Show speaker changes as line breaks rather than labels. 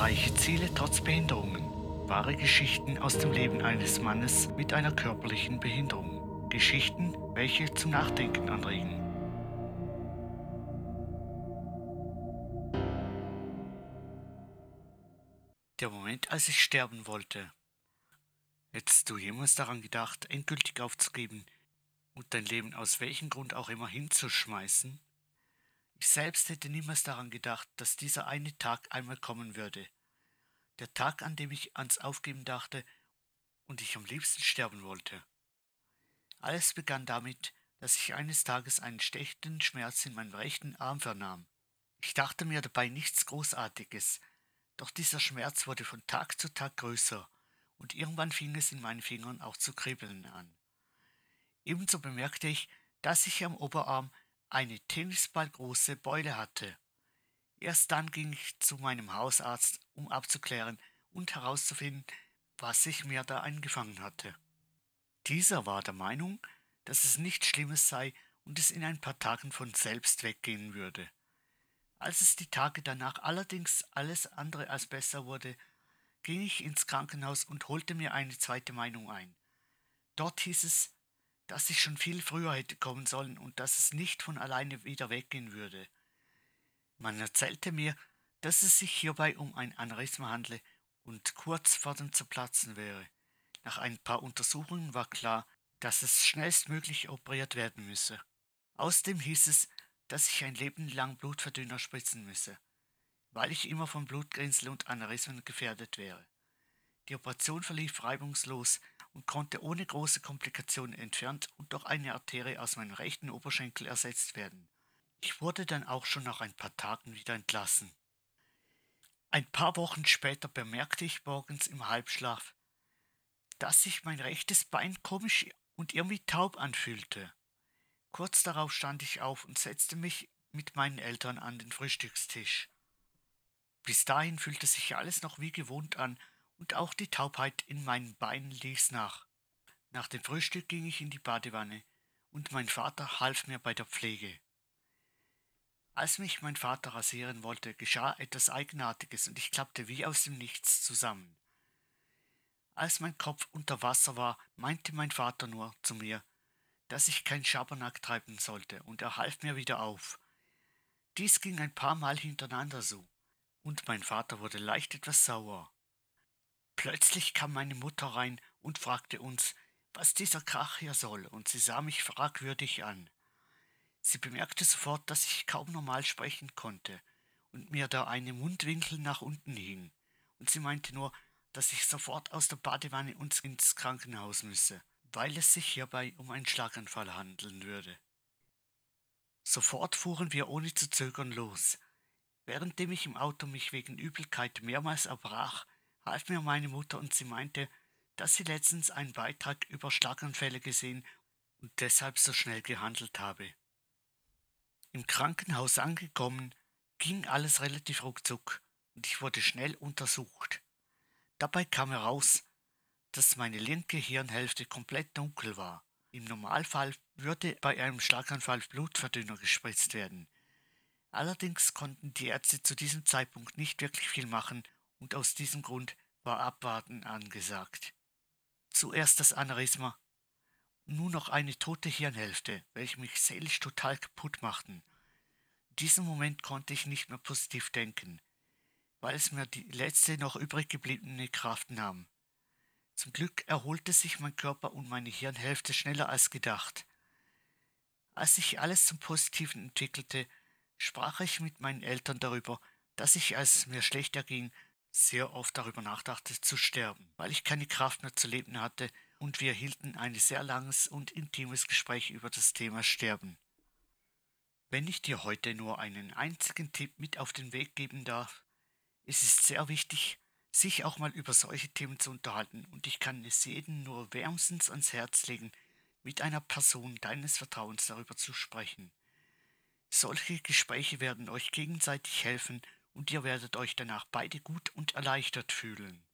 Erreiche Ziele trotz Behinderungen. Wahre Geschichten aus dem Leben eines Mannes mit einer körperlichen Behinderung. Geschichten, welche zum Nachdenken anregen. Der Moment, als ich sterben wollte. Hättest du jemals daran gedacht, endgültig aufzugeben und dein Leben aus welchem Grund auch immer hinzuschmeißen? Ich selbst hätte niemals daran gedacht, dass dieser eine Tag einmal kommen würde. Der Tag, an dem ich ans Aufgeben dachte und ich am liebsten sterben wollte. Alles begann damit, dass ich eines Tages einen stechenden Schmerz in meinem rechten Arm vernahm. Ich dachte mir dabei nichts Großartiges, doch dieser Schmerz wurde von Tag zu Tag größer, und irgendwann fing es in meinen Fingern auch zu kribbeln an. Ebenso bemerkte ich, dass ich am Oberarm eine tennisballgroße Beule hatte. Erst dann ging ich zu meinem Hausarzt, um abzuklären und herauszufinden, was ich mir da eingefangen hatte. Dieser war der Meinung, dass es nichts Schlimmes sei und es in ein paar Tagen von selbst weggehen würde. Als es die Tage danach allerdings alles andere als besser wurde, ging ich ins Krankenhaus und holte mir eine zweite Meinung ein. Dort hieß es, dass ich schon viel früher hätte kommen sollen und dass es nicht von alleine wieder weggehen würde. Man erzählte mir, dass es sich hierbei um ein Aneurysma handle und kurz vor dem Zerplatzen wäre. Nach ein paar Untersuchungen war klar, dass es schnellstmöglich operiert werden müsse. Außerdem hieß es, dass ich ein Leben lang Blutverdünner spritzen müsse, weil ich immer von Blutgrinsel und Aneurysmen gefährdet wäre. Die Operation verlief reibungslos und konnte ohne große Komplikationen entfernt und durch eine Arterie aus meinem rechten Oberschenkel ersetzt werden. Ich wurde dann auch schon nach ein paar Tagen wieder entlassen. Ein paar Wochen später bemerkte ich morgens im Halbschlaf, dass sich mein rechtes Bein komisch und irgendwie taub anfühlte. Kurz darauf stand ich auf und setzte mich mit meinen Eltern an den Frühstückstisch. Bis dahin fühlte sich alles noch wie gewohnt an und auch die Taubheit in meinen Beinen ließ nach. Nach dem Frühstück ging ich in die Badewanne, und mein Vater half mir bei der Pflege. Als mich mein Vater rasieren wollte, geschah etwas Eigenartiges und ich klappte wie aus dem Nichts zusammen. Als mein Kopf unter Wasser war, meinte mein Vater nur zu mir, dass ich kein Schabernack treiben sollte, und er half mir wieder auf. Dies ging ein paar Mal hintereinander so, und mein Vater wurde leicht etwas sauer. Plötzlich kam meine Mutter rein und fragte uns, was dieser Krach hier soll, und sie sah mich fragwürdig an. Sie bemerkte sofort, dass ich kaum normal sprechen konnte und mir da eine Mundwinkel nach unten hing, und sie meinte nur, dass ich sofort aus der Badewanne und ins Krankenhaus müsse, weil es sich hierbei um einen Schlaganfall handeln würde. Sofort fuhren wir ohne zu zögern los. Währenddem ich im Auto mich wegen Übelkeit mehrmals erbrach, half mir meine Mutter und sie meinte, dass sie letztens einen Beitrag über Schlaganfälle gesehen und deshalb so schnell gehandelt habe. Im Krankenhaus angekommen, ging alles relativ ruckzuck und ich wurde schnell untersucht. Dabei kam heraus, dass meine linke Hirnhälfte komplett dunkel war. Im Normalfall würde bei einem Schlaganfall Blutverdünner gespritzt werden. Allerdings konnten die Ärzte zu diesem Zeitpunkt nicht wirklich viel machen und aus diesem Grund war Abwarten angesagt. Zuerst das Aneurysma, nun noch eine tote Hirnhälfte, welche mich seelisch total kaputt machten. In diesem Moment konnte ich nicht mehr positiv denken, weil es mir die letzte noch übrig gebliebene Kraft nahm. Zum Glück erholte sich mein Körper und meine Hirnhälfte schneller als gedacht. Als sich alles zum Positiven entwickelte, sprach ich mit meinen Eltern darüber, dass ich, als es mir schlechter ging, sehr oft darüber nachdachte zu sterben, weil ich keine Kraft mehr zu leben hatte, und wir hielten ein sehr langes und intimes Gespräch über das Thema Sterben. Wenn ich dir heute nur einen einzigen Tipp mit auf den Weg geben darf, es ist sehr wichtig, sich auch mal über solche Themen zu unterhalten, und ich kann es jedem nur wärmstens ans Herz legen, mit einer Person deines Vertrauens darüber zu sprechen. Solche Gespräche werden euch gegenseitig helfen und ihr werdet euch danach beide gut und erleichtert fühlen.